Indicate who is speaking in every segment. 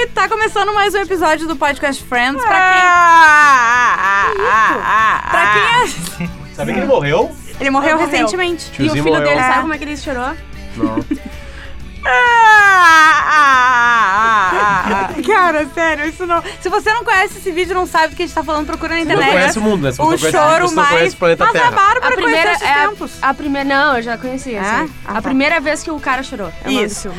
Speaker 1: E tá começando mais um episódio do Podcast Friends. Pra
Speaker 2: Ah,
Speaker 1: quem, pra quem é...
Speaker 3: Sabe que ele morreu?
Speaker 1: Ele morreu
Speaker 2: Ele morreu.
Speaker 1: recentemente.
Speaker 2: E o
Speaker 3: Tiozinho
Speaker 2: filho
Speaker 3: morreu.
Speaker 2: dele, sabe como é que ele chorou?
Speaker 3: Não.
Speaker 1: Cara, sério, isso não. Se você não conhece esse vídeo, não sabe do que a gente tá falando, procura na
Speaker 3: Você
Speaker 1: internet.
Speaker 3: não conhece o mundo, né? Se você
Speaker 1: o
Speaker 3: não conhece
Speaker 1: choro
Speaker 3: você não
Speaker 1: mais.
Speaker 3: conhece o planeta
Speaker 1: Mas a
Speaker 3: Terra.
Speaker 1: Bárbara
Speaker 2: A primeira
Speaker 1: conheceu esses
Speaker 2: é a,
Speaker 1: tempos.
Speaker 2: a primeira. Não, eu já conhecia.
Speaker 1: É?
Speaker 2: assim.
Speaker 1: Ah,
Speaker 2: a
Speaker 1: tá.
Speaker 2: primeira vez que o cara chorou. É
Speaker 1: Isso.
Speaker 2: filme.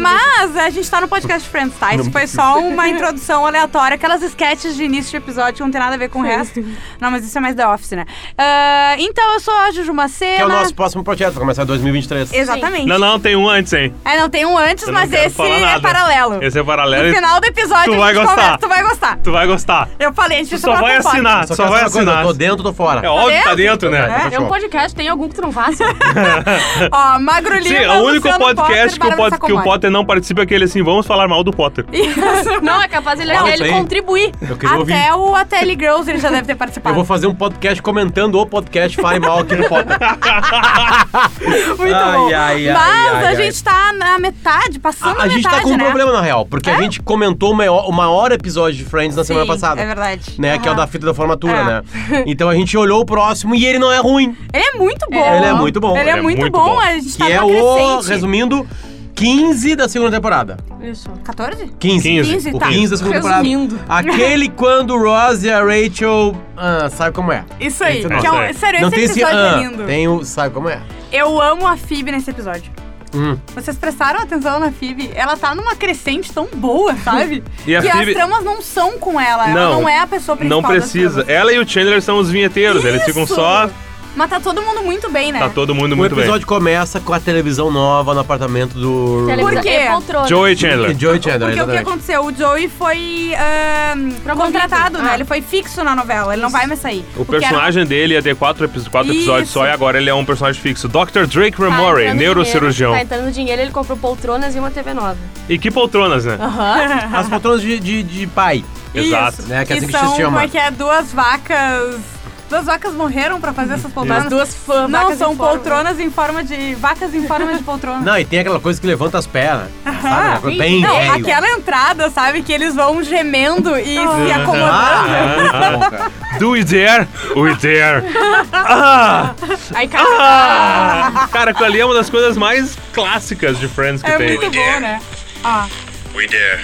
Speaker 1: mas a gente tá no podcast Friends, tá? Isso foi só uma introdução aleatória, aquelas sketches de início de episódio que não tem nada a ver com o resto. Não, mas isso é mais The Office, né? Ah, então, eu sou a Juju Macena.
Speaker 3: Que é o nosso próximo projeto, vai começar em 2023.
Speaker 1: Exatamente.
Speaker 4: Não, não, tem um antes, hein?
Speaker 1: É, não, tem um antes,
Speaker 4: Eu
Speaker 1: mas esse é paralelo.
Speaker 4: Esse é paralelo.
Speaker 1: No
Speaker 4: e
Speaker 1: final do episódio
Speaker 4: Tu
Speaker 1: a
Speaker 4: vai
Speaker 1: gente
Speaker 4: gostar.
Speaker 1: conversa, tu vai gostar.
Speaker 4: Tu vai gostar.
Speaker 1: Eu falei, a gente
Speaker 4: Tu só vai assinar,
Speaker 3: Só
Speaker 4: só vai
Speaker 3: coisa,
Speaker 4: assinar.
Speaker 3: eu tô dentro, tô fora.
Speaker 4: É óbvio que tá dentro, né?
Speaker 1: É?
Speaker 2: É um podcast, tem algum que tu não faça.
Speaker 1: Ó, Magro Lima,
Speaker 4: Sim, o único
Speaker 1: Luciano
Speaker 4: podcast
Speaker 1: Potter,
Speaker 4: que, o que o. Potter não participa é aquele assim, vamos falar mal do Potter.
Speaker 1: Isso.
Speaker 2: não, é capaz ele,
Speaker 3: Não,
Speaker 2: ele contribuir.
Speaker 3: Eu queria ouvir.
Speaker 1: Até o Ateli Girls ele já deve ter
Speaker 3: Eu
Speaker 1: participado.
Speaker 3: vou fazer um podcast comentando o podcast Fale Mal aqui no Potter.
Speaker 1: Muito
Speaker 3: Ai,
Speaker 1: bom.
Speaker 3: ai, ai,
Speaker 1: Mas
Speaker 3: ai,
Speaker 1: a
Speaker 3: ai.
Speaker 1: gente tá na metade, passando
Speaker 3: A, a
Speaker 1: a
Speaker 3: gente
Speaker 1: metade,
Speaker 3: tá com um
Speaker 1: né?
Speaker 3: problema, na real, porque a gente comentou o maior, o maior episódio de Friends na semana
Speaker 1: Sim,
Speaker 3: passada.
Speaker 1: É verdade.
Speaker 3: Né, que é o da fita da formatura,
Speaker 1: É.
Speaker 3: né? Então a gente olhou o próximo e ele não é ruim.
Speaker 1: Ele é muito bom.
Speaker 3: Ele é muito bom.
Speaker 1: Ele é,
Speaker 4: Ele é
Speaker 1: muito,
Speaker 4: muito
Speaker 1: bom.
Speaker 4: bom.
Speaker 1: A gente
Speaker 3: Que
Speaker 1: tá
Speaker 3: é o, resumindo, 15 da segunda temporada.
Speaker 2: Isso.
Speaker 1: 14?
Speaker 3: 15.
Speaker 4: 15.
Speaker 1: 15,
Speaker 3: O
Speaker 1: tá.
Speaker 3: 15 da segunda
Speaker 2: Resumindo.
Speaker 3: temporada. Aquele quando o Ross e a Rachel. Ah, sabe como é?
Speaker 1: Isso aí.
Speaker 3: Esse
Speaker 1: é sério,
Speaker 3: não
Speaker 1: esse
Speaker 3: tem esse.
Speaker 1: episódio
Speaker 3: ah,
Speaker 1: é lindo.
Speaker 3: Tem o. Sabe como é?
Speaker 1: Eu amo a Phoebe nesse episódio.
Speaker 3: Hum.
Speaker 1: Vocês prestaram atenção na Phoebe? Ela tá numa crescente tão boa, sabe?
Speaker 4: E
Speaker 1: que
Speaker 4: Phoebe-
Speaker 1: as tramas não são com ela. ela
Speaker 4: Não,
Speaker 1: não é a pessoa principal.
Speaker 4: Não precisa. Ela e o Chandler são os vinheteiros, eles ficam
Speaker 1: Isso!
Speaker 4: só.
Speaker 1: Mas tá todo mundo muito bem, né?
Speaker 4: Tá todo mundo
Speaker 3: O
Speaker 4: muito bem.
Speaker 3: episódio começa com a televisão nova no apartamento do.
Speaker 1: Por quê?
Speaker 2: Poltrona.
Speaker 4: Joey Chandler.
Speaker 3: Joey Chandler,
Speaker 1: Porque o que
Speaker 3: exatamente.
Speaker 1: aconteceu? O Joey foi ahn, contratado, né?
Speaker 2: Ah.
Speaker 1: Ele foi fixo na novela, ele não vai mais sair.
Speaker 4: O
Speaker 1: era-
Speaker 4: personagem dele ia ter quatro, epi- quatro episódios
Speaker 1: Isso.
Speaker 4: só e agora ele é um personagem fixo. Dr. Drake
Speaker 2: Tá
Speaker 4: Ramore,
Speaker 2: entrando
Speaker 4: neurocirurgião.
Speaker 2: Dinheiro, tá entrando dinheiro, ele comprou poltronas e uma TV nova.
Speaker 4: E que poltronas, né?
Speaker 3: As poltronas de, de, de pai.
Speaker 4: Exato.
Speaker 1: Isso.
Speaker 3: Né, que é assim que
Speaker 1: são,
Speaker 3: se chama.
Speaker 1: Como é que é? Duas vacas... Duas vacas morreram pra fazer essas poltronas.
Speaker 2: As duas fãs.
Speaker 1: Não, são
Speaker 2: em
Speaker 1: poltronas em forma de... Vacas em forma de poltrona.
Speaker 3: Não, e tem aquela coisa que levanta as pernas. Sabe?
Speaker 2: Sim.
Speaker 3: Bem
Speaker 1: Não,
Speaker 3: velho.
Speaker 1: aquela entrada, sabe? Que eles vão gemendo e se
Speaker 3: Ah,
Speaker 1: acomodando.
Speaker 3: é bom, cara.
Speaker 4: Do we dare? We dare. Ah!
Speaker 2: Aí, cara,
Speaker 4: Ah! Cara, aquilo ali é uma das coisas mais clássicas de Friends que
Speaker 1: É
Speaker 4: tem.
Speaker 1: muito bom, né? Ó.
Speaker 5: We dare.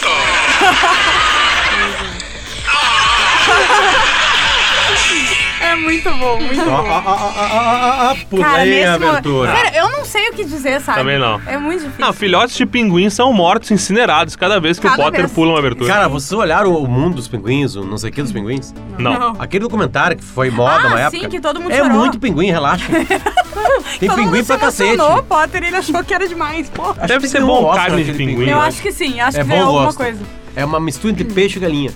Speaker 1: É muito bom, muito bom.
Speaker 3: ó, pulei a abertura.
Speaker 1: Sério, eu não sei o que dizer, sabe?
Speaker 4: Também não.
Speaker 1: É muito difícil.
Speaker 4: Não, filhotes de pinguim são mortos, incinerados cada vez que
Speaker 1: Cada
Speaker 4: o Potter
Speaker 1: vez.
Speaker 4: pula uma abertura.
Speaker 3: Cara, vocês olharam o mundo dos pinguins, o não sei o que dos pinguins?
Speaker 4: não.
Speaker 1: Não.
Speaker 3: Aquele documentário que foi moda
Speaker 1: Ah,
Speaker 3: uma
Speaker 1: sim,
Speaker 3: época.
Speaker 1: que todo mundo
Speaker 3: é
Speaker 1: chorou.
Speaker 3: muito pinguim, relaxa. Tem
Speaker 1: Todo
Speaker 3: pinguim
Speaker 1: mundo
Speaker 3: pra
Speaker 1: se
Speaker 3: cacete.
Speaker 1: emocionou, Potter, ele achou que era demais. Pô.
Speaker 3: Acho
Speaker 4: Deve ser
Speaker 3: tem um
Speaker 4: bom
Speaker 3: Oscar
Speaker 4: carne de
Speaker 3: aquele
Speaker 4: pinguim.
Speaker 1: Eu
Speaker 4: né?
Speaker 1: acho que sim, acho
Speaker 3: É
Speaker 1: que
Speaker 3: bom
Speaker 1: ganhou alguma
Speaker 3: gosto.
Speaker 1: coisa.
Speaker 3: É uma mistura entre peixe e galinha.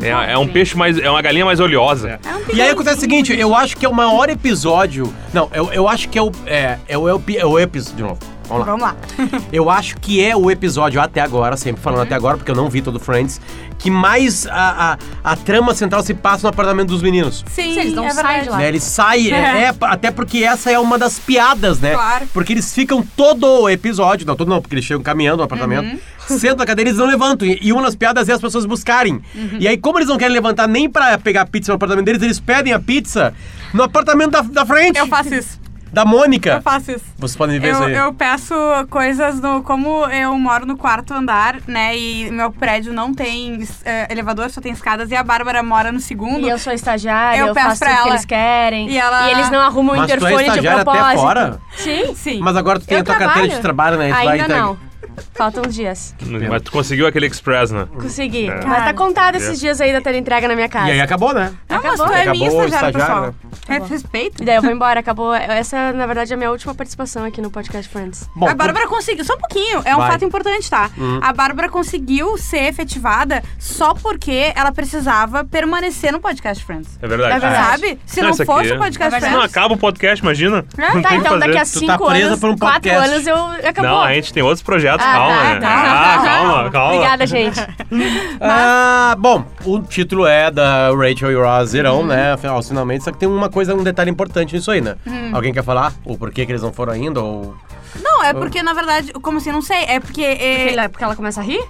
Speaker 4: É, é um peixe mais. É uma galinha mais oleosa.
Speaker 1: É um
Speaker 3: E aí acontece o seguinte, eu acho que é o maior episódio. Não, eu, eu acho que é o. É, é o, é o, é o episódio. De novo. Vamos lá.
Speaker 1: Vamos lá.
Speaker 3: Eu acho que é o episódio até agora, sempre falando
Speaker 1: Uhum.
Speaker 3: até agora, porque eu não vi todo Friends, que mais a, a, a trama central se passa no apartamento dos meninos.
Speaker 1: Sim,
Speaker 2: Sim, eles não
Speaker 1: é
Speaker 2: saem de lá.
Speaker 3: Né, eles saem, é, é, até porque essa é uma das piadas, né?
Speaker 1: Claro.
Speaker 3: Porque eles ficam todo o episódio, não todo não, porque eles chegam caminhando no apartamento,
Speaker 1: Uhum.
Speaker 3: sentam na cadeira e eles não levantam. E, e uma das piadas é as pessoas buscarem.
Speaker 1: Uhum.
Speaker 3: E aí, como eles não querem levantar nem pra pegar pizza no apartamento deles, eles pedem a pizza no apartamento da, da frente,
Speaker 1: Eu faço isso.
Speaker 3: Da Mônica.
Speaker 1: Eu faço isso.
Speaker 3: Vocês podem ver
Speaker 1: Eu,
Speaker 3: isso aí.
Speaker 1: eu peço coisas no. Como eu moro no quarto andar, né? E meu prédio não tem eh, elevador, só tem escadas, e a Bárbara mora no segundo.
Speaker 2: E eu sou estagiária,
Speaker 1: Eu
Speaker 2: eu,
Speaker 1: peço
Speaker 2: faço
Speaker 1: pra
Speaker 2: tudo que
Speaker 1: ela.
Speaker 2: eles querem.
Speaker 1: E ela-
Speaker 2: eles não arrumam o
Speaker 3: Mas tu é
Speaker 2: interfone de
Speaker 3: estagiária até
Speaker 2: propósito.
Speaker 3: fora?
Speaker 2: Sim.
Speaker 1: Sim.
Speaker 3: Mas agora tu tem
Speaker 2: Eu
Speaker 3: a tua carteira
Speaker 2: trabalho.
Speaker 3: de trabalho, né? Vai
Speaker 2: Ainda
Speaker 3: entregar-
Speaker 2: não. Faltam uns dias.
Speaker 4: Mas tu conseguiu aquele Express, né?
Speaker 2: Consegui.
Speaker 4: É.
Speaker 2: Mas tá contado esses dias aí da tela entrega na minha casa.
Speaker 3: E aí acabou, né?
Speaker 1: Não, mas
Speaker 2: Acabou.
Speaker 1: tu é
Speaker 3: Acabou
Speaker 1: minha estagiária, pessoal. É, Respeito.
Speaker 2: E daí eu vou embora, acabou. Essa, na verdade, é a minha última participação aqui no Podcast Friends.
Speaker 3: Bom,
Speaker 1: a Bárbara conseguiu, só um pouquinho, é um
Speaker 3: Vai.
Speaker 1: fato importante, tá?
Speaker 3: Uhum.
Speaker 1: A Bárbara conseguiu ser efetivada só porque ela precisava permanecer no Podcast Friends.
Speaker 4: É verdade.
Speaker 2: É verdade.
Speaker 1: Sabe? Se
Speaker 4: Não,
Speaker 1: não, fosse
Speaker 4: é-
Speaker 1: o Podcast
Speaker 2: É
Speaker 4: Se
Speaker 2: verdade.
Speaker 4: não
Speaker 1: Friends.
Speaker 4: acaba o podcast, imagina. Não
Speaker 2: Tá, então daqui a
Speaker 3: tá
Speaker 2: cinco
Speaker 3: presa
Speaker 2: anos,
Speaker 3: por um
Speaker 2: quatro anos eu acabou.
Speaker 4: Não, a gente tem outros projetos Calma,
Speaker 2: tá,
Speaker 4: né?
Speaker 2: tá.
Speaker 4: Ah, calma, calma.
Speaker 2: Obrigada, gente.
Speaker 3: Ah, bom, o título é da Rachel e Ross irão, né? Afinal, finalmente. Só que tem uma coisa, um detalhe importante nisso aí, né? Alguém quer falar? O porquê que eles não foram ainda? Ou.
Speaker 1: Não, é porque, na verdade, como assim, não sei. É porque. é-
Speaker 2: Porque, ela- porque ela começa a rir?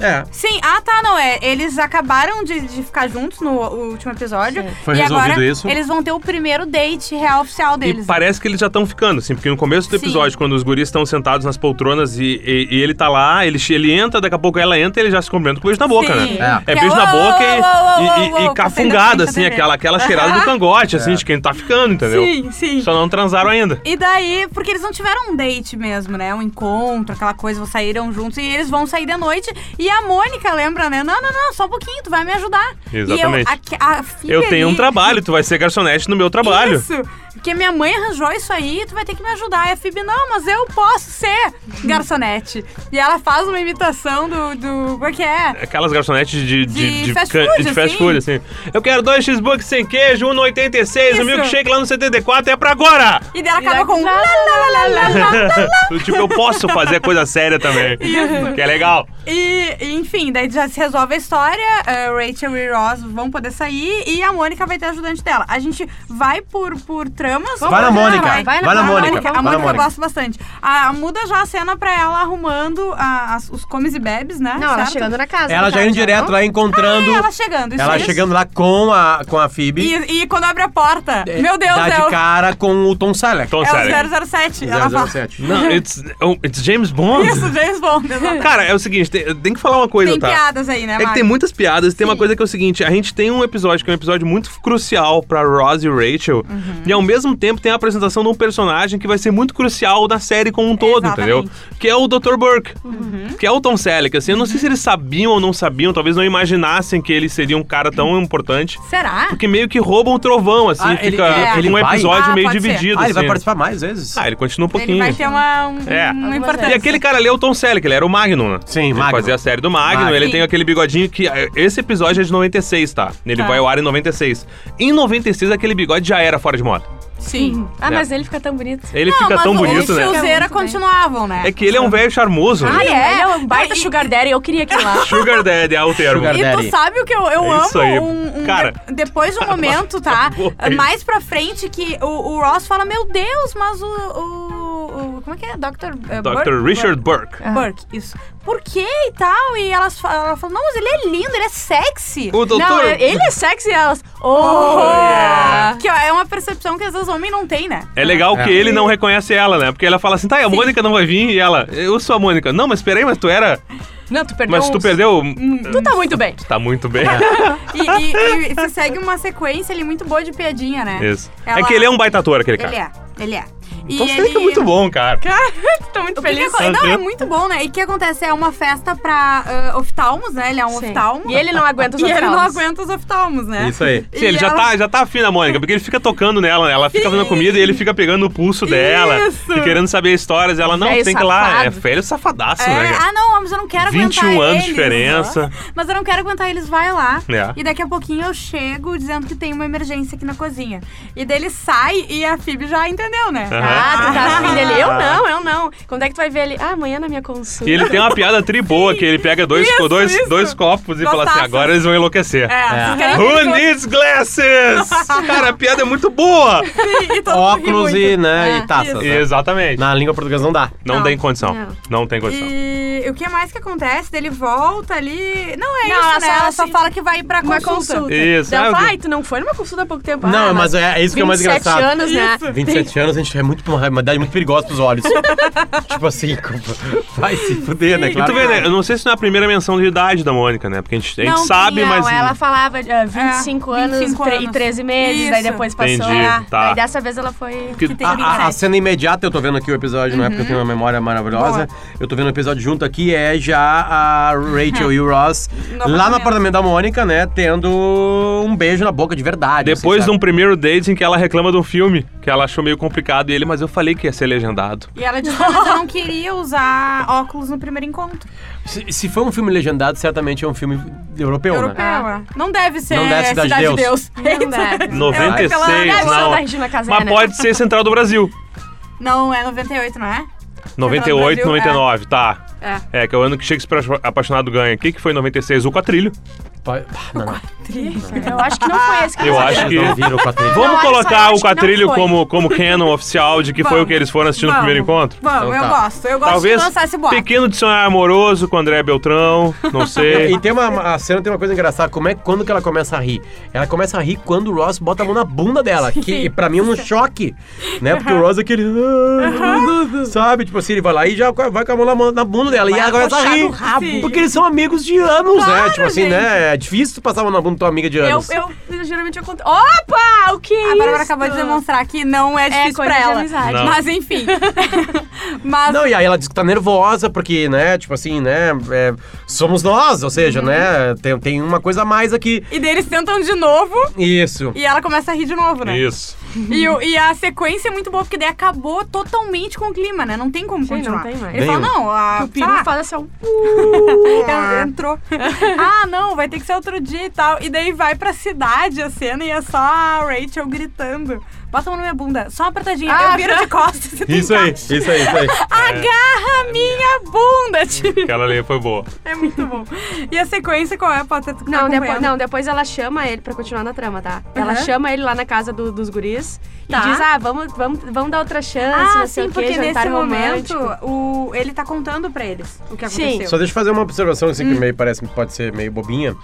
Speaker 3: É.
Speaker 1: Sim, ah tá, não é. Eles acabaram de, de ficar juntos no último episódio.
Speaker 2: Sim.
Speaker 3: Foi
Speaker 1: e
Speaker 3: resolvido
Speaker 1: agora
Speaker 3: isso?
Speaker 1: eles vão ter o primeiro date real oficial deles.
Speaker 4: E parece que eles já estão ficando, assim, porque no começo do
Speaker 1: Sim.
Speaker 4: episódio, quando os guris estão sentados nas poltronas e, e- e ele tá lá, ele, ele entra, daqui a pouco ela entra e ele já se cumprimentam com beijo na boca,
Speaker 1: Sim.
Speaker 4: né?
Speaker 3: É.
Speaker 4: É
Speaker 1: Que
Speaker 4: beijo na
Speaker 1: uou,
Speaker 4: boca e, e- e- e cafungada, assim, aquela, aquela cheirada do cangote, assim, de quem tá ficando, entendeu?
Speaker 1: Sim, sim.
Speaker 4: Só não transaram ainda.
Speaker 1: E daí, porque eles não tiveram um date mesmo, né? Um encontro, aquela coisa, saíram juntos e eles vão sair de noite. E a Mônica lembra, né? Não, não, não, só um pouquinho, tu vai me ajudar.
Speaker 4: Exatamente.
Speaker 1: E eu, a, a filha
Speaker 4: Eu tenho um
Speaker 1: ali-
Speaker 4: trabalho, tu vai ser garçonete no meu trabalho.
Speaker 1: Isso! Porque minha mãe arranjou isso aí, tu vai ter que me ajudar. E a Phoebe, não, mas eu posso ser garçonete. e ela faz uma imitação do. do como é que é?
Speaker 4: Aquelas garçonetes de, de,
Speaker 1: De fast food,
Speaker 4: de fast
Speaker 1: assim.
Speaker 4: food, assim. Eu quero dois cheeseburgers sem queijo, um no 86, o
Speaker 1: Isso.
Speaker 4: milkshake lá no 74 é pra agora!
Speaker 1: E daí ela acaba com. Lá, lá, lá, lá, lá, lá.
Speaker 4: tipo, eu posso fazer coisa séria também. Que é legal.
Speaker 1: E, enfim, daí já se resolve a história. eh, Rachel e Ross vão poder sair e a Mônica vai ter ajudante dela. A gente vai por, por tramas.
Speaker 3: Vai na Mônica,
Speaker 1: Vai,
Speaker 3: vai na Mônica,
Speaker 1: A Mônica eu gosto bastante. A, muda já a cena pra ela arrumando a- as- os comes e bebes, né?
Speaker 2: Não, ela
Speaker 1: certo?
Speaker 2: chegando na casa.
Speaker 3: Ela já indo direto
Speaker 2: não?
Speaker 3: lá encontrando.
Speaker 1: Ah, é, ela chegando. Isso
Speaker 3: ela
Speaker 1: isso.
Speaker 3: chegando lá com a, com a Phoebe.
Speaker 1: E, e quando abre a porta, meu Deus,
Speaker 3: dá
Speaker 1: é
Speaker 3: de
Speaker 1: o,
Speaker 3: cara com o Tom Selleck.
Speaker 4: Tom
Speaker 1: é
Speaker 4: Selleck.
Speaker 1: o 007. Ela fala,
Speaker 3: 007.
Speaker 4: Não, it's, oh, it's James Bond.
Speaker 1: isso, James Bond. exatamente.
Speaker 4: Cara, é o seguinte, tem, tem que falar uma coisa,
Speaker 1: Tem
Speaker 4: tá?
Speaker 1: piadas aí, né,
Speaker 4: É que tem muitas piadas, tem uma coisa que é o seguinte, a gente tem um episódio que é um episódio muito crucial pra Ross e Rachel,
Speaker 1: Uhum.
Speaker 4: e ao mesmo tempo tem a apresentação de um personagem que vai ser muito crucial na série como um todo,
Speaker 1: Exatamente. Uhum.
Speaker 4: entendeu? Que é o Dr. Burke, que é o Tom Selleck, assim, eu não sei se eles sabiam ou não sabiam, talvez não imaginassem que ele seria um cara tão importante,
Speaker 1: Será?
Speaker 4: porque meio que roubam o trovão, assim,
Speaker 3: Ah,
Speaker 4: fica
Speaker 1: ele-
Speaker 3: ele
Speaker 4: um episódio
Speaker 1: Ah,
Speaker 4: meio dividido,
Speaker 3: Ah, ele vai
Speaker 4: assim.
Speaker 3: participar mais vezes?
Speaker 4: Ah, ele continua um pouquinho.
Speaker 1: Ele vai ter uma, um,
Speaker 4: É.
Speaker 1: importância.
Speaker 4: E aquele cara ali é o Tom Selleck, ele era o Magnum, né?
Speaker 3: Sim,
Speaker 4: ele
Speaker 3: Magnum.
Speaker 4: fazia a série do Magnum,
Speaker 3: Magnum.
Speaker 4: ele
Speaker 1: Sim.
Speaker 4: tem aquele bigodinho que... eh, Esse episódio é de 96, tá? Ele
Speaker 1: Tá.
Speaker 4: vai ao ar em 96. Em 96, aquele bigode já era fora de moda.
Speaker 1: Sim.
Speaker 2: Ah,
Speaker 4: É.
Speaker 2: mas ele fica tão bonito.
Speaker 4: Ele
Speaker 1: Não,
Speaker 4: fica
Speaker 1: mas
Speaker 4: tão
Speaker 1: os
Speaker 4: bonito, né?
Speaker 2: Muito bem.
Speaker 1: continuavam, né?
Speaker 4: É que ele é um velho charmoso.
Speaker 2: Ah,
Speaker 4: né?
Speaker 2: é? Ele é um baita
Speaker 1: E-
Speaker 2: sugar daddy. Eu queria aquilo lá.
Speaker 4: Sugar Daddy é o termo.
Speaker 3: Sugar
Speaker 1: E tu
Speaker 3: Daddy.
Speaker 1: sabe o que eu, eu
Speaker 4: É
Speaker 1: amo?
Speaker 4: isso aí.
Speaker 1: Um, um
Speaker 4: Cara.
Speaker 1: de- depois de um momento, tá?
Speaker 4: favor, é isso.
Speaker 1: Mais pra frente, que o, o Ross fala: Meu Deus, mas o. o, o- como é que é? Dr. eh,
Speaker 4: Dr.
Speaker 1: Burke?
Speaker 4: Richard Burke.
Speaker 1: Burke. Burke, isso. Por quê e tal? E elas ela falou: Não, mas ele é lindo, ele é sexy.
Speaker 4: O doutor...
Speaker 2: Não, ele é sexy e elas... Oh,
Speaker 1: Oh! Que ó, é uma percepção que às vezes o homem não tem, né?
Speaker 4: É legal que
Speaker 3: É.
Speaker 4: ele não reconhece ela, né? Porque ela fala assim, tá, a Mônica não vai vir. E ela, eu sou a Mônica. Não, mas peraí, mas tu era...
Speaker 2: Não, tu perdeu
Speaker 4: Mas tu
Speaker 2: uns-
Speaker 4: perdeu...
Speaker 2: Tu tá muito bem.
Speaker 4: Tá muito bem.
Speaker 1: E, e, e se segue uma sequência ali muito boa de piadinha, né?
Speaker 4: Isso. É
Speaker 1: Ela-
Speaker 4: que ele é um baita ator, aquele cara.
Speaker 1: Ele é, ele é. E
Speaker 4: Então
Speaker 1: ele...
Speaker 4: você é muito bom, cara.
Speaker 2: Tô muito
Speaker 1: que que
Speaker 2: feliz.
Speaker 1: aco- Não, é
Speaker 4: Uhum.
Speaker 1: muito bom, né? E o que acontece é uma festa pra ah, oftalmos, né? Ele é um
Speaker 2: Sim.
Speaker 1: oftalmo.
Speaker 2: E ele não aguenta os
Speaker 1: E ele não
Speaker 2: oftalmos.
Speaker 1: aguenta os oftalmos, né?
Speaker 3: Isso aí.
Speaker 1: E
Speaker 4: Sim, ele já
Speaker 1: ela-
Speaker 4: tá, já tá afim da Mônica, porque ele fica tocando nela, né? ela fica fazendo comida e ele fica pegando o pulso dela
Speaker 1: Isso.
Speaker 4: e querendo saber histórias. Ela, não,
Speaker 2: Velho
Speaker 4: tem que ir lá. É velho safadaço,
Speaker 1: É,
Speaker 4: né? cara?
Speaker 1: ah, não, mas eu não quero
Speaker 4: 21
Speaker 1: aguentar
Speaker 4: anos
Speaker 1: eles.
Speaker 4: de diferença.
Speaker 1: Mas eu não quero aguentar eles, vai lá.
Speaker 4: É.
Speaker 1: E daqui a pouquinho eu chego dizendo que tem uma emergência aqui na cozinha. E daí ele sai e a Phoebe já entendeu, né?
Speaker 4: Aham.
Speaker 2: Ah, tu tá afim dele. Eu não, eu não. Quando é que tu vai ver ele? Ah, amanhã na minha consulta.
Speaker 4: E ele tem uma piada tri boa, que ele pega dois,
Speaker 1: Isso,
Speaker 4: dois,
Speaker 1: isso.
Speaker 4: dois copos e fala assim,
Speaker 1: Gostaço.
Speaker 4: agora eles vão enlouquecer.
Speaker 1: É,
Speaker 3: É.
Speaker 4: Who
Speaker 1: ele
Speaker 4: needs glasses? Cara, a piada é muito boa.
Speaker 1: conte? E
Speaker 3: Óculos
Speaker 1: muito.
Speaker 3: e, né,
Speaker 1: É,
Speaker 3: e taças. né?
Speaker 4: Exatamente.
Speaker 3: Na língua portuguesa não dá.
Speaker 4: Não,
Speaker 1: Não.
Speaker 4: tem condição.
Speaker 2: Não.
Speaker 4: Não tem condição.
Speaker 1: E o que mais que acontece? Dele volta ali. Não é
Speaker 2: Não,
Speaker 1: isso,
Speaker 2: ela
Speaker 1: né?
Speaker 2: só-
Speaker 1: Ela só fala que vai ir pra
Speaker 2: Uma
Speaker 1: consulta.
Speaker 2: consulta.
Speaker 4: Isso. Ah,
Speaker 2: falo,
Speaker 4: vi-
Speaker 2: ai, tu não foi numa consulta há pouco tempo.
Speaker 3: Não,
Speaker 2: ah,
Speaker 3: mas é, é isso que é mais
Speaker 2: 27
Speaker 3: engraçado.
Speaker 2: anos, né?
Speaker 1: Isso.
Speaker 3: 27 anos, a gente é muito uma idade muito perigosa pros olhos. tipo assim, vai se fuder, né?
Speaker 4: E
Speaker 3: Claro
Speaker 4: tu vê, né? Eu não sei se não é a primeira menção de idade da Mônica, né? Porque a gente, a gente
Speaker 1: Não,
Speaker 4: sabe,
Speaker 2: Não,
Speaker 4: mas.
Speaker 2: ela falava ah, 25
Speaker 1: É,
Speaker 2: anos,
Speaker 1: 25
Speaker 2: tre-
Speaker 1: anos.
Speaker 2: e 13 meses, daí
Speaker 1: Isso.
Speaker 2: depois passou.
Speaker 4: Entendi,
Speaker 2: É,
Speaker 4: tá.
Speaker 2: Daí dessa vez ela foi.
Speaker 4: Que-
Speaker 1: Que tem
Speaker 3: A, a- a
Speaker 1: 27.
Speaker 3: cena imediata, eu tô vendo aqui o episódio, não é porque eu tenho uma memória maravilhosa. Eu tô vendo o episódio junto aqui, é já a Rachel e o Ross
Speaker 1: No
Speaker 3: lá no
Speaker 1: apartamento.
Speaker 3: da Mônica, né? Tendo um beijo na boca de verdade.
Speaker 4: Depois de
Speaker 3: assim,
Speaker 4: um primeiro date em que ela reclama de um filme, que ela achou meio complicado e ele, mas eu falei que ia ser legendado.
Speaker 1: E ela disse, mas eu não queria usar óculos no primeiro encontro.
Speaker 3: Se, se for um filme legendado, certamente é um filme europeu,
Speaker 1: Europeu,
Speaker 3: né?
Speaker 1: é. Não deve ser
Speaker 3: Não deve ser Cidade de Deus.
Speaker 2: Não deve.
Speaker 4: 96,
Speaker 1: pela-
Speaker 2: Deve ser
Speaker 4: não.
Speaker 2: da Regina Casé,
Speaker 4: Mas
Speaker 2: né?
Speaker 4: pode ser Central do Brasil.
Speaker 1: Não, é 98, não é?
Speaker 4: 98,
Speaker 1: Brasil,
Speaker 4: 99, tá.
Speaker 2: É.
Speaker 4: É, que é o ano que Shakespeare Apaixonado ganha. O que, que foi em 96? O Quatrilho.
Speaker 3: Não, não.
Speaker 2: Eu acho que não foi esse que
Speaker 4: Eu
Speaker 2: você
Speaker 4: acho que-. Vamos
Speaker 2: Não,
Speaker 4: colocar o Quatrilho
Speaker 2: foi.
Speaker 4: como, como canon oficial de que foi
Speaker 1: Vamos.
Speaker 4: o que eles foram assistir no primeiro encontro?
Speaker 1: Vamos,
Speaker 3: Então
Speaker 1: eu
Speaker 3: tá.
Speaker 1: gosto. Eu gosto
Speaker 4: Talvez
Speaker 1: de lançar esse boato.
Speaker 4: pequeno dicionário amoroso com André Beltrão, não sei.
Speaker 3: E tem uma, a cena tem uma coisa engraçada. Como é quando que ela começa a rir? Ela começa a rir quando o Ross bota a mão na bunda dela. Que pra mim é um choque. Né? Porque o Ross é aquele. "Ah", Sabe? Tipo assim, ele vai lá e já vai com a mão na, bunda dela. e ela começa a rir.
Speaker 1: Sim.
Speaker 3: Porque eles são amigos de anos, né?
Speaker 1: Claro,
Speaker 3: Tipo assim,
Speaker 1: gente.
Speaker 3: né? É difícil tu passar a mão na bunda da tua amiga de
Speaker 2: Eu,
Speaker 3: anos.
Speaker 2: eu, eu geralmente acontece. Opa! O que é
Speaker 1: A Bárbara
Speaker 2: isso?
Speaker 1: acabou de demonstrar que não é difícil
Speaker 2: coisa
Speaker 1: pra
Speaker 2: de
Speaker 1: ela.
Speaker 2: amizade.
Speaker 4: Não.
Speaker 1: Mas enfim. Mas
Speaker 3: Não, e aí ela diz que tá nervosa, porque, né, tipo assim, né, é, somos nós, ou seja, né, tem, tem uma coisa a mais aqui.
Speaker 1: E daí eles tentam de novo
Speaker 3: Isso.
Speaker 1: e ela começa a rir de novo, né?
Speaker 4: Isso.
Speaker 1: E, o- e a sequência é muito boa, porque daí acabou totalmente com o clima, né? Não tem como
Speaker 2: Sim,
Speaker 1: continuar.
Speaker 2: não tem mais.
Speaker 1: Ele fala, não, a,
Speaker 2: o peru
Speaker 1: sei lá,
Speaker 2: faz assim, ó.
Speaker 1: en- entrou. ah, não, vai ter que ser outro dia e tal. E daí vai pra cidade a cena e é só a Rachel gritando. Bota a mão na minha bunda, só uma apertadinha.
Speaker 2: Ah,
Speaker 1: eu viro de costas e tu
Speaker 3: Isso aí, isso aí, isso aí.
Speaker 1: Agarra a minha bunda, tipo.
Speaker 4: Aquela ali foi boa.
Speaker 1: É muito bom. E a sequência qual é, Potter? Tu que tá
Speaker 2: Não, depois, não, depois ela chama ele pra continuar na trama, tá? Ela chama ele lá na casa do- dos guris
Speaker 1: Tá.
Speaker 2: e diz: Ah, vamos, vamos, vamos dar outra chance,
Speaker 1: Ah,
Speaker 2: não
Speaker 1: sim,
Speaker 2: o quê,
Speaker 1: porque nesse
Speaker 2: jantar
Speaker 1: momento
Speaker 2: romântico.
Speaker 1: o, ele tá contando pra eles o que
Speaker 2: Sim.
Speaker 1: aconteceu.
Speaker 3: Só deixa eu fazer uma observação assim
Speaker 1: Hum.
Speaker 3: que meio parece pode ser meio bobinha,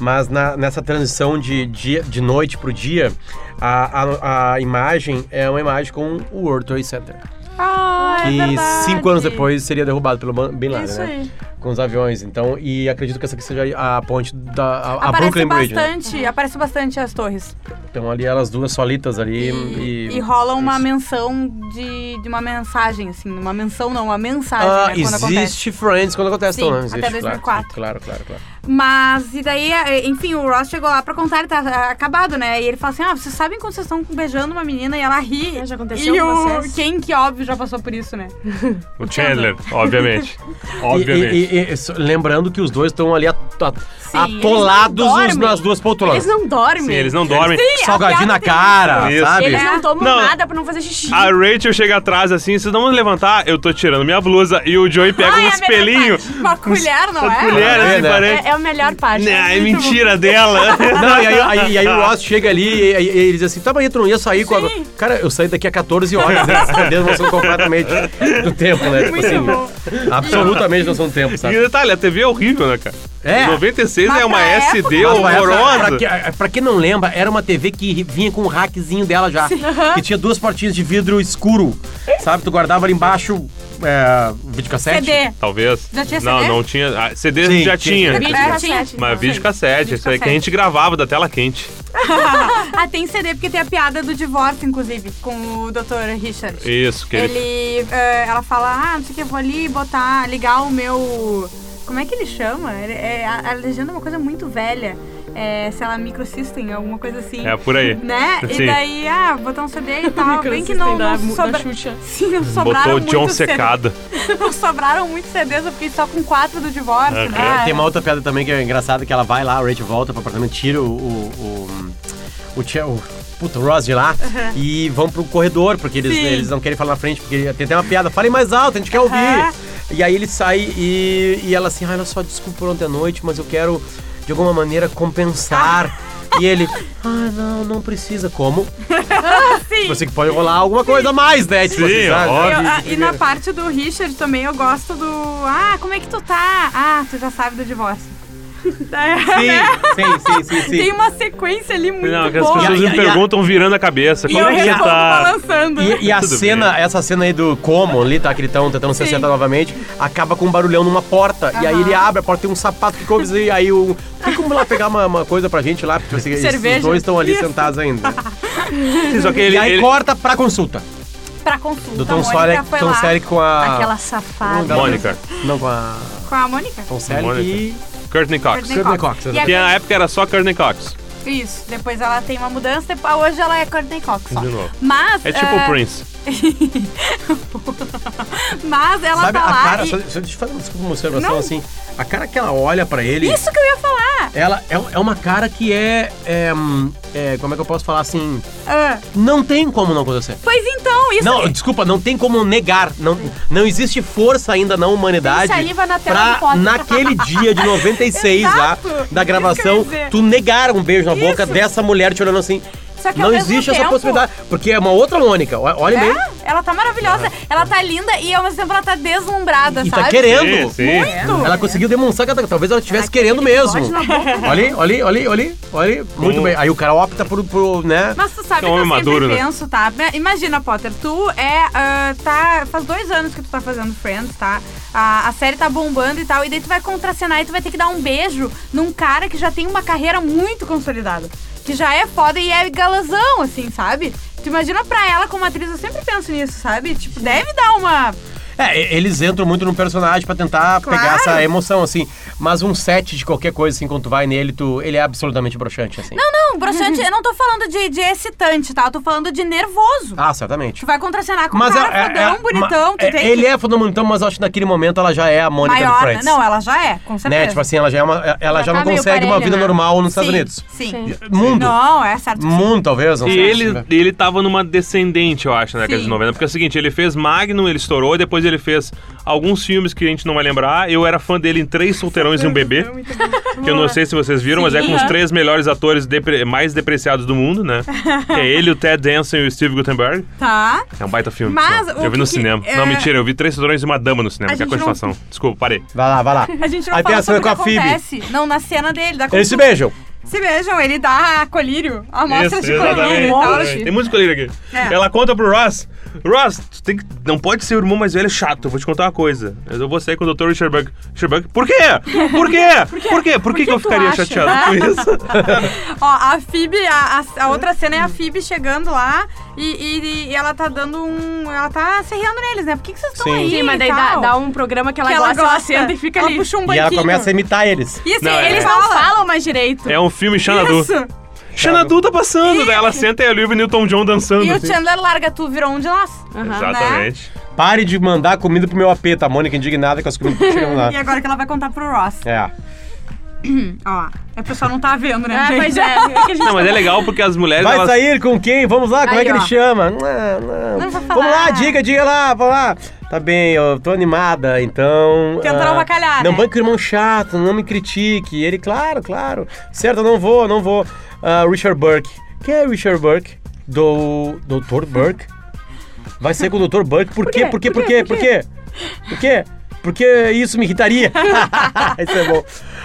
Speaker 3: mas na- nessa transição de, dia, de noite pro dia, a, a, a imagem é uma imagem com o World Trade Center.
Speaker 1: Ah, é
Speaker 3: que
Speaker 1: verdade.
Speaker 3: cinco anos depois seria derrubado pelo Bin Laden,
Speaker 1: Isso
Speaker 3: né?
Speaker 1: aí.
Speaker 3: Com os aviões. Então, e acredito que essa aqui seja a ponte da a, a Brooklyn Bridge, né?
Speaker 1: bastante, aparece bastante as torres.
Speaker 3: Então ali elas duas solitas ali
Speaker 1: E,
Speaker 3: e...
Speaker 1: e rola uma
Speaker 3: isso.
Speaker 1: menção de, de uma mensagem, assim. Uma menção não, uma mensagem,
Speaker 3: Ah,
Speaker 1: né, quando acontece.
Speaker 3: existe Friends quando acontece,
Speaker 1: Sim,
Speaker 3: então,
Speaker 1: até
Speaker 3: existe,
Speaker 1: 2004.
Speaker 3: Claro, claro, claro, claro.
Speaker 1: Mas, e daí, é, enfim, o Ross chegou lá pra contar, ele tá ah, acabado, né? E ele fala assim, ah, vocês sabem quando vocês estão beijando uma menina e ela ri?
Speaker 2: Já aconteceu
Speaker 1: e
Speaker 2: com
Speaker 1: o
Speaker 2: vocês?
Speaker 1: quem que, óbvio, já passou por isso, né?
Speaker 4: O Chandler, obviamente. Obviamente.
Speaker 3: E, e- e- lembrando que os dois estão ali at- at- atolados nas duas poltronas.
Speaker 2: Eles não dormem.
Speaker 4: Sim, eles não dormem.
Speaker 1: Sim,
Speaker 3: Salgadinho na cara,
Speaker 4: isso.
Speaker 3: sabe?
Speaker 2: Eles não tomam
Speaker 4: Não.
Speaker 2: nada pra não fazer xixi.
Speaker 4: A Rachel chega atrás assim, vocês não vão levantar? Eu tô tirando minha blusa. E o Joey pega
Speaker 1: Ai,
Speaker 4: um
Speaker 1: é
Speaker 4: espelhinho.
Speaker 1: Uma colher, não
Speaker 4: Uma
Speaker 1: é?
Speaker 4: colher
Speaker 3: É,
Speaker 4: assim,
Speaker 3: né?
Speaker 4: parece.
Speaker 2: É, é a melhor parte.
Speaker 4: Não, é mentira dela.
Speaker 3: Não, e aí, aí- e aí o Ross chega ali e, e- e ele diz assim: tá, mas tu não ia sair com a.
Speaker 1: Sim.
Speaker 3: Cara, eu saí daqui a 14 horas. Eles perderam noção completamente do tempo, né? Tipo
Speaker 1: Muito
Speaker 3: assim,
Speaker 1: bom.
Speaker 3: absolutamente noção do tempo,
Speaker 4: E
Speaker 3: sabe?
Speaker 4: detalhe, a TV é horrível, né, cara?
Speaker 3: É.
Speaker 4: 96
Speaker 1: Mas
Speaker 4: é uma SD
Speaker 1: época-
Speaker 3: época,
Speaker 4: horrorosa.
Speaker 3: pra, que- pra quem não lembra, era uma TV que vinha com um rackzinho dela já. Que tinha duas portinhas de vidro escuro. Sabe? Tu guardava ali embaixo é, videocassete.
Speaker 1: CD.
Speaker 4: Talvez.
Speaker 1: Já tinha
Speaker 4: Não,
Speaker 1: CD?
Speaker 4: não tinha. Ah, CD
Speaker 3: Sim,
Speaker 4: já
Speaker 3: tinha.
Speaker 2: Vídeo
Speaker 1: É.
Speaker 4: Mas
Speaker 1: Sim.
Speaker 4: vídeo cassete, isso aí que a gente gravava da tela quente.
Speaker 1: Ah, tem CD, porque tem a piada do divórcio, inclusive, com o Dr. Richard.
Speaker 4: Isso, que ele.
Speaker 1: Ele, eh, ela fala, ah, não sei o que, eu vou ali botar, ligar o meu... Como é que ele chama? Ele- é, a, a legenda é uma coisa muito velha. É, sei lá, microsystem, alguma coisa assim.
Speaker 4: É por aí.
Speaker 1: Né? E
Speaker 4: Sim.
Speaker 1: daí, ah, botar um CD e tal. Bem que não, não sobra... Sim, não sobraram
Speaker 4: Botou John
Speaker 1: muitos CD
Speaker 4: secada.
Speaker 1: Não sobraram muitos CDs, eu fiquei só com quatro do divórcio, né?
Speaker 3: Tem uma outra piada também que é engraçada, que ela vai lá, a Rachel volta pro apartamento, tira o... o, o, o, Che- o puta, o Ross de lá e vão pro corredor, porque eles,
Speaker 1: Sim.
Speaker 3: eles não querem falar na frente, porque tem até uma piada, falem mais alto, a gente quer ouvir. E aí ele sai e, e ela assim, ai, olha só, desculpa por ontem à noite, mas eu quero, de alguma maneira, compensar. E ele, ah, não, não precisa. Como?
Speaker 1: Sim.
Speaker 3: Você que pode rolar alguma coisa a mais, né? Tipo
Speaker 4: Sim,
Speaker 3: assim, sabe?
Speaker 4: óbvio.
Speaker 1: Eu- ah, e na parte do Richard também eu gosto do. Ah, como é que tu tá? Ah, tu já sabe do divórcio.
Speaker 3: Sim, sim, sim, sim, sim.
Speaker 1: Tem uma sequência ali muito
Speaker 4: Não, que as pessoas
Speaker 3: E
Speaker 4: me
Speaker 3: e
Speaker 4: perguntam virando a cabeça.
Speaker 1: E
Speaker 4: Como
Speaker 1: eu
Speaker 4: é que
Speaker 1: respondo
Speaker 4: tá?
Speaker 1: balançando.
Speaker 3: E, e a
Speaker 4: Tudo
Speaker 3: cena, essa cena aí do como ali, tá? Que eles estão tentando se acertar novamente, acaba com um barulhão numa porta. E aí ele abre a porta, tem um sapato que coube e aí o. Tem como lá pegar uma, uma coisa pra gente lá? Porque esses
Speaker 2: Cerveja.
Speaker 3: dois estão ali
Speaker 1: Isso.
Speaker 3: sentados ainda.
Speaker 4: Sim, Só que ele,
Speaker 3: e aí
Speaker 4: ele-
Speaker 3: corta pra consulta.
Speaker 1: Pra consulta.
Speaker 3: Do Tom Selleck, Selleck com a.
Speaker 2: Aquela safada.
Speaker 4: Mônica.
Speaker 3: Não, com a.
Speaker 1: com a Mônica.
Speaker 3: Tom Selleck
Speaker 4: Mônica.
Speaker 3: e.
Speaker 4: Courtney Cox.
Speaker 1: Courtney Cox.
Speaker 3: Cox.
Speaker 4: Que na
Speaker 1: a-
Speaker 4: época era só Courtney Cox.
Speaker 1: Isso. Depois ela tem uma mudança. Hoje ela é Courtney Cox só.
Speaker 4: De novo.
Speaker 1: Mas.
Speaker 4: É tipo
Speaker 1: eh,
Speaker 4: o Prince.
Speaker 1: Mas ela
Speaker 3: Sabe
Speaker 1: tá
Speaker 3: a
Speaker 1: lá.
Speaker 3: cara.
Speaker 1: e-
Speaker 3: Só, deixa eu fazer uma, desculpa, uma observação
Speaker 1: Não.
Speaker 3: assim. A cara que ela olha pra ele.
Speaker 1: Isso que eu ia falar.
Speaker 3: Ela é, é uma cara que é, é, é, Como é que eu posso falar assim?
Speaker 1: Ah,
Speaker 3: Não tem como não acontecer.
Speaker 1: Pois então, isso
Speaker 3: Não,
Speaker 1: aí-
Speaker 3: desculpa, não tem como negar. Não, não existe força ainda na humanidade.
Speaker 2: Tem saliva na tela
Speaker 3: pra, naquele dia de 96 lá, da gravação, tu negar um beijo na boca
Speaker 1: Isso.
Speaker 3: dessa mulher te olhando assim.
Speaker 1: Só que
Speaker 3: não existe essa
Speaker 1: tempo-
Speaker 3: possibilidade. Porque é uma outra Mônica. Olha olha bem.
Speaker 1: É, ela tá maravilhosa. Ela tá linda e ao mesmo tempo ela tá deslumbrada,
Speaker 3: E
Speaker 1: sabe?
Speaker 3: tá querendo.
Speaker 4: Sim, sim.
Speaker 1: Muito.
Speaker 3: Ela conseguiu demonstrar que ela- talvez ela estivesse querendo mesmo. Olha olha olha olha ali, olha. Muito bem. Aí o cara opta por, por né?
Speaker 1: Mas tu sabe
Speaker 4: É um
Speaker 1: que eu sempre
Speaker 4: maduro, né?
Speaker 1: penso, tá? Imagina, Potter, tu é. ah, tá. Faz dois anos que tu tá fazendo Friends, tá? A, a série tá bombando e tal. E daí tu vai contracenar e tu vai ter que dar um beijo num cara que já tem uma carreira muito consolidada. Que já é foda e é galãzão, assim, sabe? Tu imagina pra ela como atriz, eu sempre penso nisso, sabe? Tipo, deve dar uma.
Speaker 3: É, e- eles entram muito no personagem pra tentar
Speaker 1: Claro.
Speaker 3: pegar essa emoção, assim. Mas um set de qualquer coisa, assim, quando tu vai nele, tu, ele é absolutamente broxante, assim.
Speaker 1: Não, não, broxante, eu não tô falando de, de excitante, tá? Eu tô falando de nervoso.
Speaker 3: Ah, certamente.
Speaker 1: Tu vai contracenar com
Speaker 3: Mas
Speaker 1: um cara
Speaker 3: é, é-
Speaker 1: fodão,
Speaker 3: é-
Speaker 1: bonitão,
Speaker 3: é-
Speaker 1: tem
Speaker 3: Ele é fodão bonitão, mas eu acho que naquele momento ela já é a Mônica do
Speaker 1: maior.
Speaker 3: Friends.
Speaker 1: Não, ela já é, com certeza.
Speaker 3: né? Tipo assim, ela já é uma. Ela já,
Speaker 2: Já
Speaker 3: não
Speaker 2: tá meio
Speaker 3: consegue uma vida
Speaker 2: né?
Speaker 3: normal nos Estados
Speaker 1: Sim,
Speaker 3: Unidos.
Speaker 1: Sim.
Speaker 2: Sim.
Speaker 3: Mundo.
Speaker 1: Não, é certo que sim.
Speaker 3: Mundo, talvez, não
Speaker 4: E ele, ele tava numa descendente, eu acho, na década de 90. Porque é o seguinte, ele fez Magnum, ele estourou, depois ele fez alguns filmes que a gente não vai lembrar. Eu era fã dele em Três Solteirões e um Bebê. Que eu não sei se vocês viram, mas é com os
Speaker 1: Sim.
Speaker 4: três melhores atores depre- mais depreciados do mundo, né? Que é ele, o Ted Danson e o Steve Gutenberg.
Speaker 1: Tá.
Speaker 4: É um baita filme.
Speaker 1: Mas
Speaker 4: eu vi
Speaker 1: que
Speaker 4: no
Speaker 1: que-
Speaker 4: cinema.
Speaker 1: é-
Speaker 4: Não, mentira, eu vi Três Solteirões e uma Dama no cinema,
Speaker 1: A
Speaker 4: que é a
Speaker 1: gente não-
Speaker 4: continuação. Desculpa, parei.
Speaker 3: Vai lá, vai lá.
Speaker 1: A gente não
Speaker 3: Aí tem
Speaker 1: fala sobre o que
Speaker 3: a Phoebe.
Speaker 1: acontece. Não, na cena dele. Da
Speaker 3: Eles se beijam.
Speaker 1: Se beijam, ele dá colírio. Amostra
Speaker 4: Isso,
Speaker 1: de colírio e tal.
Speaker 4: exatamente. Tem muito colírio aqui.
Speaker 1: É.
Speaker 4: Ela conta pro Ross. Ross, tu tem que, não pode ser o irmão mais velho chato. Eu vou te contar uma coisa. Mas eu vou sair com o Dr. Richard Buck. Richard Buck, por quê? Por quê? Por quê? Por que, que eu ficaria
Speaker 2: acha?
Speaker 4: chateado com isso?
Speaker 1: Ó, a Phoebe, a, a- a outra cena é a Phoebe chegando lá e, e- e ela tá dando um. Ela tá serreando neles, né? Por que, que vocês estão aí?
Speaker 2: Sim, mas
Speaker 1: e
Speaker 2: daí dá,
Speaker 1: tal?
Speaker 2: dá um programa que ela
Speaker 1: que ela
Speaker 2: gosta,
Speaker 1: gosta,
Speaker 2: ela senta e fica
Speaker 1: ela
Speaker 2: ali.
Speaker 1: puxa um
Speaker 3: E
Speaker 1: banquinho.
Speaker 3: ela começa a imitar eles.
Speaker 1: E assim,
Speaker 4: Não, é-
Speaker 2: Eles não
Speaker 1: fala.
Speaker 2: falam mais direito.
Speaker 4: É um filme Xanadu.
Speaker 1: Isso.
Speaker 4: Xanadu tá passando, daí ela senta e a Olivia Newton John dançando.
Speaker 1: E o
Speaker 4: assim.
Speaker 1: Chandler larga tu, virou um de nós.
Speaker 2: Aham.
Speaker 4: Exatamente.
Speaker 3: Pare de mandar comida pro meu AP, tá? Mônica indignada com as comidas que chegando lá.
Speaker 1: E agora que ela vai contar pro Ross.
Speaker 3: É.
Speaker 1: Ó, é o pessoal não tá vendo, né,
Speaker 2: Ah,
Speaker 1: gente?
Speaker 2: pois é. é que a gente
Speaker 4: Não, mas é legal porque as mulheres.
Speaker 3: Vai
Speaker 4: elas-
Speaker 3: sair com quem? Vamos lá, como é
Speaker 1: Aí,
Speaker 3: que ele
Speaker 1: ó.
Speaker 3: chama? Não, não.
Speaker 1: Não vou
Speaker 3: Vamos lá,
Speaker 1: falar.
Speaker 3: diga, diga lá, vamos lá. Tá bem, eu tô animada, então.
Speaker 1: Tentando
Speaker 3: ah,
Speaker 1: avacalhar,
Speaker 3: Não
Speaker 1: né?
Speaker 3: banque o irmão chato, não me critique. Ele, claro, claro. Certo, eu não vou, não vou. Ah, Richard Burke. Quem é Richard Burke? Do. Dr. Burke? Vai ser com o Dr. Burke? Por quê? Por quê? Por quê? Por quê? Por quê? Porque isso me irritaria. isso é bom.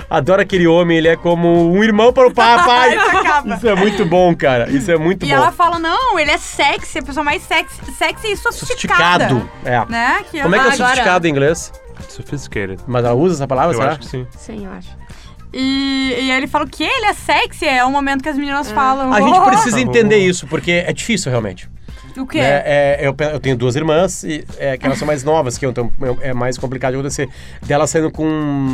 Speaker 3: Adoro aquele homem, ele é como um irmão para o papai.
Speaker 1: Isso
Speaker 3: é muito bom, cara. Isso é muito
Speaker 1: E
Speaker 3: bom.
Speaker 1: ela fala, não, ele é sexy, a pessoa mais sexy, sexy e sofisticada.
Speaker 3: Sofisticado. É.
Speaker 1: Né? Que
Speaker 3: Como é que é
Speaker 2: Agora-
Speaker 3: sofisticado em inglês?
Speaker 4: Sophisticated.
Speaker 3: Mas ela usa essa palavra,
Speaker 4: Eu
Speaker 3: será?
Speaker 4: acho que sim.
Speaker 2: Sim, eu acho.
Speaker 1: E, e aí ele fala o quê? Ele é sexy? É o momento que as meninas falam.
Speaker 3: A gente precisa entender isso, porque é difícil realmente.
Speaker 1: O quê?
Speaker 3: né? É, eu, eu tenho duas irmãs, e, é, que elas são mais novas que eu, então é mais complicado de acontecer. Delas saindo com.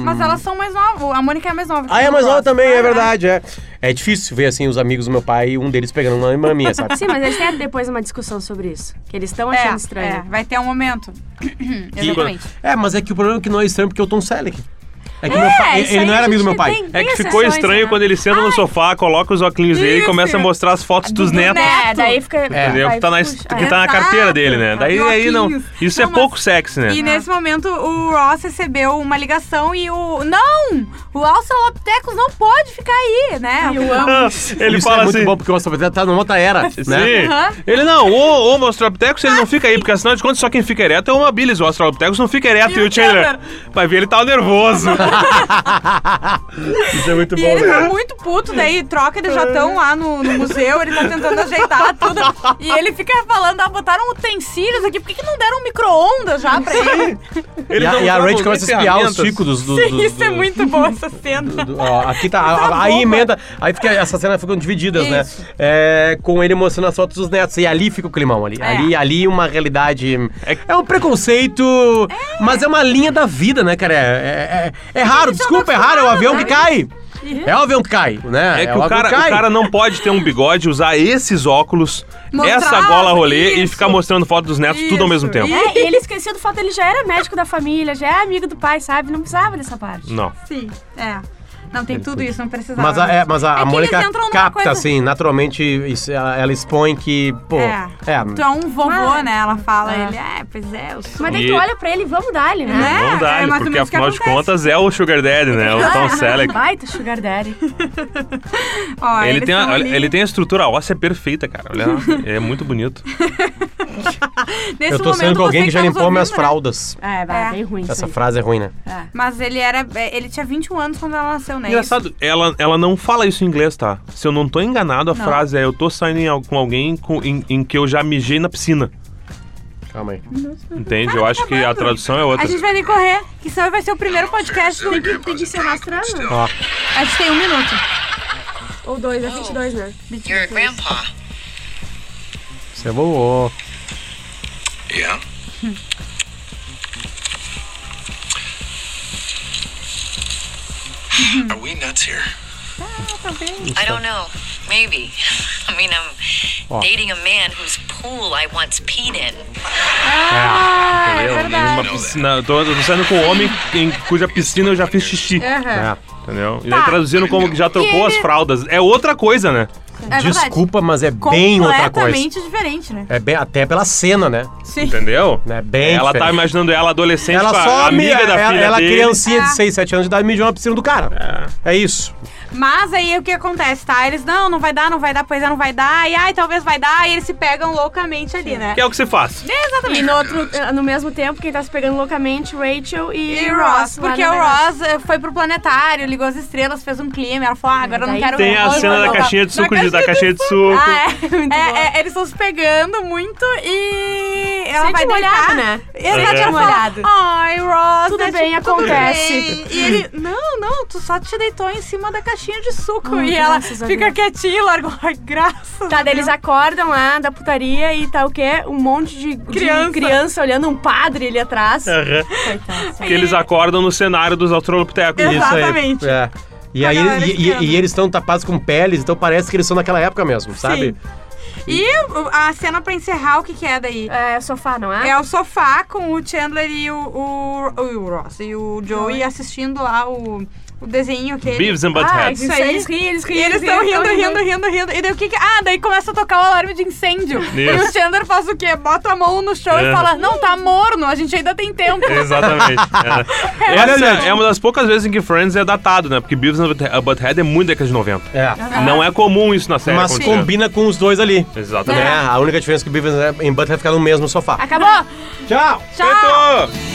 Speaker 1: Mas elas são mais novas. A Mônica é mais nova.
Speaker 3: Ah, é mais nova também, é
Speaker 1: Ah,
Speaker 3: verdade, é. É difícil ver, assim, os amigos do meu pai e um deles pegando uma irmã minha, sabe?
Speaker 2: Sim, mas eles têm depois uma discussão sobre isso. Que eles estão achando
Speaker 1: É,
Speaker 2: estranho.
Speaker 1: é, vai ter um momento. Exatamente.
Speaker 3: É, mas é que o problema é que não é estranho porque eu tô um Selleck. É que
Speaker 2: É,
Speaker 3: meu pai, ele não era amigo do meu pai.
Speaker 2: tem-
Speaker 4: É que ficou estranho
Speaker 2: né?
Speaker 4: quando ele senta no sofá, coloca os óculos dele e começa a mostrar as fotos dos
Speaker 1: Do
Speaker 4: netos.
Speaker 1: neto.
Speaker 2: É, daí fica.
Speaker 4: Entendeu?
Speaker 2: aí
Speaker 4: Que tá, na, que
Speaker 2: é.
Speaker 4: tá na carteira dele, né? Daí aí não. Isso
Speaker 1: Não,
Speaker 4: é
Speaker 1: mas-
Speaker 4: pouco sexy, né?
Speaker 1: E nesse momento o Ross recebeu uma ligação e o. Não! O Australopithecus não pode ficar aí, né?
Speaker 2: Eu amo.
Speaker 4: Ah, ele
Speaker 3: Isso
Speaker 4: fala
Speaker 3: é muito
Speaker 4: assim.
Speaker 3: bom porque o Astropeteta tá numa outra era, né?
Speaker 4: Sim.
Speaker 1: Aham.
Speaker 4: Ele não, o, o australopithecus ele não fica aí, porque afinal de contas só quem fica ereto é o Mabilis. O australopithecus não fica ereto.
Speaker 1: E
Speaker 4: E,
Speaker 1: o
Speaker 4: Chandler
Speaker 1: Chandler?
Speaker 4: vai ver, ele tá nervoso.
Speaker 3: Isso é muito
Speaker 1: E
Speaker 3: bom,
Speaker 1: ele tá
Speaker 3: né?
Speaker 1: muito puto, daí troca, eles já estão lá no, no museu, ele tá tentando ajeitar tudo. E ele fica falando, ah, botaram utensílios aqui, por que, que não deram um micro-ondas já pra ele?
Speaker 4: Ele
Speaker 3: E a,
Speaker 4: não
Speaker 3: e a
Speaker 4: nem
Speaker 3: começa a espiar os chicos dos... dos,
Speaker 1: Sim,
Speaker 3: dos-
Speaker 1: isso é
Speaker 3: dos-
Speaker 1: muito bom essa cena.
Speaker 3: do- ó, aqui tá,
Speaker 1: Tá
Speaker 3: a- aí
Speaker 1: boba.
Speaker 3: emenda, aí fica, essa cena ficam divididas, né?
Speaker 1: Isso.
Speaker 3: É, com ele mostrando as fotos dos netos, e ali fica o climão, ali,
Speaker 1: É.
Speaker 3: ali, ali uma realidade,
Speaker 4: É-
Speaker 3: é, um preconceito, mas é uma linha da vida, né, cara? É, é, é- é raro,
Speaker 1: são
Speaker 3: desculpa, é raro, é o avião que cai,
Speaker 1: Uhum.
Speaker 3: é o avião que cai, né?
Speaker 4: É que
Speaker 3: o
Speaker 4: cara,
Speaker 3: que
Speaker 4: o cara não pode ter um bigode, usar esses óculos,
Speaker 1: Mostrar
Speaker 4: essa gola rolê e
Speaker 1: isso.
Speaker 4: ficar mostrando foto dos netos tudo ao mesmo tempo.
Speaker 2: É, e ele esqueceu do fato ele já era médico da família, já é amigo do pai, sabe? Não precisava dessa parte.
Speaker 4: Não.
Speaker 1: Sim, é. Não, tem
Speaker 3: Ele
Speaker 1: tudo isso, não precisava.
Speaker 3: Mas a, é, mas a,
Speaker 1: É
Speaker 3: a Mônica capta,
Speaker 1: coisa-
Speaker 3: assim, naturalmente, isso, ela, ela expõe que, pô,
Speaker 1: É.
Speaker 3: é,
Speaker 1: Tu é um vovô,
Speaker 2: Ah.
Speaker 1: né? Ela fala,
Speaker 2: Ah.
Speaker 1: ele, é, pois é, eu sou.
Speaker 2: Mas daí
Speaker 4: E-
Speaker 2: tu olha pra ele, vamos dar ele, né?
Speaker 1: Né?
Speaker 4: Vamos dar,
Speaker 1: é ou
Speaker 4: porque afinal de contas é o Sugar Daddy, né? O Tom Selleck.
Speaker 2: Baita sugar daddy.
Speaker 1: Ó,
Speaker 4: Ele tem, a, ele tem a estrutura óssea perfeita, cara. Olha, lá, é muito bonito.
Speaker 1: Nesse
Speaker 3: eu tô sendo com alguém que já
Speaker 1: tá nos
Speaker 3: limpou minhas
Speaker 1: ouvindo, né?
Speaker 3: fraldas.
Speaker 2: É, vai,
Speaker 1: É.
Speaker 2: bem ruim
Speaker 3: Essa frase é ruim, né?
Speaker 2: É.
Speaker 1: Mas ele era. Ele tinha 21 anos quando ela nasceu, né?
Speaker 4: Engraçado, ela, ela não fala isso em inglês, tá? Se eu não tô enganado, a
Speaker 1: Não.
Speaker 4: frase é eu tô saindo em com alguém com- em, em que eu já mijei na piscina.
Speaker 3: Calma aí.
Speaker 4: Entende? Eu acho que a
Speaker 1: acabando.
Speaker 4: tradução é outra.
Speaker 1: A gente vai ter que correr, que senão vai ser o primeiro podcast do.
Speaker 2: Tem que, tem que se arrastando.
Speaker 3: Ó,
Speaker 1: A gente tem um minuto.
Speaker 2: Ou dois, é 22, né?
Speaker 5: You're a grandpa.
Speaker 3: você voou.
Speaker 5: Yeah? Are we nuts here? I don't know. Maybe. I mean, I'm
Speaker 3: Ó.
Speaker 5: dating a man whose pool I once peed in.
Speaker 1: Ah, é
Speaker 4: Entendeu?
Speaker 1: verdade.
Speaker 4: Uma piscina, eu tô, eu tô saindo com um homem em cuja piscina eu já fiz xixi.
Speaker 1: Aham.
Speaker 3: É.
Speaker 4: Entendeu? E
Speaker 1: Tá.
Speaker 4: daí traduzindo como que já trocou as fraldas. É outra coisa, né?
Speaker 1: É verdade.
Speaker 3: Desculpa, mas é bem outra coisa.
Speaker 1: Completamente diferente, né?
Speaker 3: É bem, até pela cena, né?
Speaker 1: Sim.
Speaker 4: Entendeu?
Speaker 3: É bem
Speaker 4: ela tá
Speaker 3: diferente.
Speaker 4: imaginando ela adolescente
Speaker 3: Ela
Speaker 4: com a
Speaker 3: só
Speaker 4: amiga da
Speaker 3: ela,
Speaker 4: filha
Speaker 3: ela
Speaker 4: dele.
Speaker 3: criancinha
Speaker 1: É.
Speaker 3: de 6, 7 anos de idade mijou na piscina do cara. É, isso.
Speaker 1: Mas aí o que acontece, tá? Eles, não, não vai dar, não vai dar, pois é, não vai dar. E ai, talvez vai dar. E eles se pegam loucamente ali, né?
Speaker 4: Que é o que se faz.
Speaker 1: Exatamente.
Speaker 2: E no, outro, no mesmo tempo, quem tá se pegando loucamente, Rachel e,
Speaker 1: E Ross, porque o. Ross eh, foi pro planetário, ligou as estrelas, fez um clima. Ela falou, ah, agora eu não quero
Speaker 4: Tem a cena da caixinha de suco, de, da caixinha de suco.
Speaker 1: Ah, é.
Speaker 2: Muito
Speaker 1: É, é, eles estão se pegando muito e ela vai
Speaker 2: molhado,
Speaker 1: deitar.
Speaker 2: né?
Speaker 1: Exato, ela fala,
Speaker 2: molhado.
Speaker 1: ai, Ross,
Speaker 2: Tudo
Speaker 1: né,
Speaker 2: bem,
Speaker 1: tipo, tudo
Speaker 2: acontece."
Speaker 1: bem. E ele, não, não, tu só te deitou em cima da caixinha de suco.
Speaker 2: Ai,
Speaker 1: e ela fica quietinha e largou, ai, graças
Speaker 2: Tá, daí eles acordam lá da putaria e tá o quê? Um monte de de
Speaker 1: Criança.
Speaker 2: criança olhando um padre ali atrás.
Speaker 4: Aham.
Speaker 2: Coitado.
Speaker 4: Porque eles acordam no cenário dos Australopithecus.
Speaker 1: Exato.
Speaker 3: Isso aí.
Speaker 1: Exatamente.
Speaker 3: É. E, aí, e, e- e eles estão tapados com peles, então parece que eles são naquela época mesmo, sabe?
Speaker 1: E o- a cena pra encerrar, o que que é daí?
Speaker 2: É sofá, não é?
Speaker 1: É o sofá com o Chandler e o, o, o Ross e o Joey assistindo lá o, o desenho aquele.
Speaker 4: Beavis and
Speaker 2: Ah, isso aí, eles riem, eles riem.
Speaker 1: E eles estão rindo, rindo, rindo, rindo. E daí o que que... Ah, daí começa a tocar o alarme de incêndio. E o
Speaker 4: Isso.
Speaker 1: Chandler faz o quê? Bota a mão no chão
Speaker 4: É.
Speaker 1: e fala, não, tá morno, a gente ainda tem tempo.
Speaker 4: Exatamente. É. Essa é uma das poucas vezes em que Friends é datado, né? Porque Beavis and Butthead é muito década de 90.
Speaker 3: É.
Speaker 4: Não é comum isso na série
Speaker 3: Mas
Speaker 4: acontecer.
Speaker 3: combina com os dois ali.
Speaker 4: Exatamente.
Speaker 3: Né? A única diferença é que o Beavis e Butthead ficar no mesmo sofá.
Speaker 2: Acabou!
Speaker 3: Tchau!
Speaker 1: Tchau!
Speaker 4: Feito!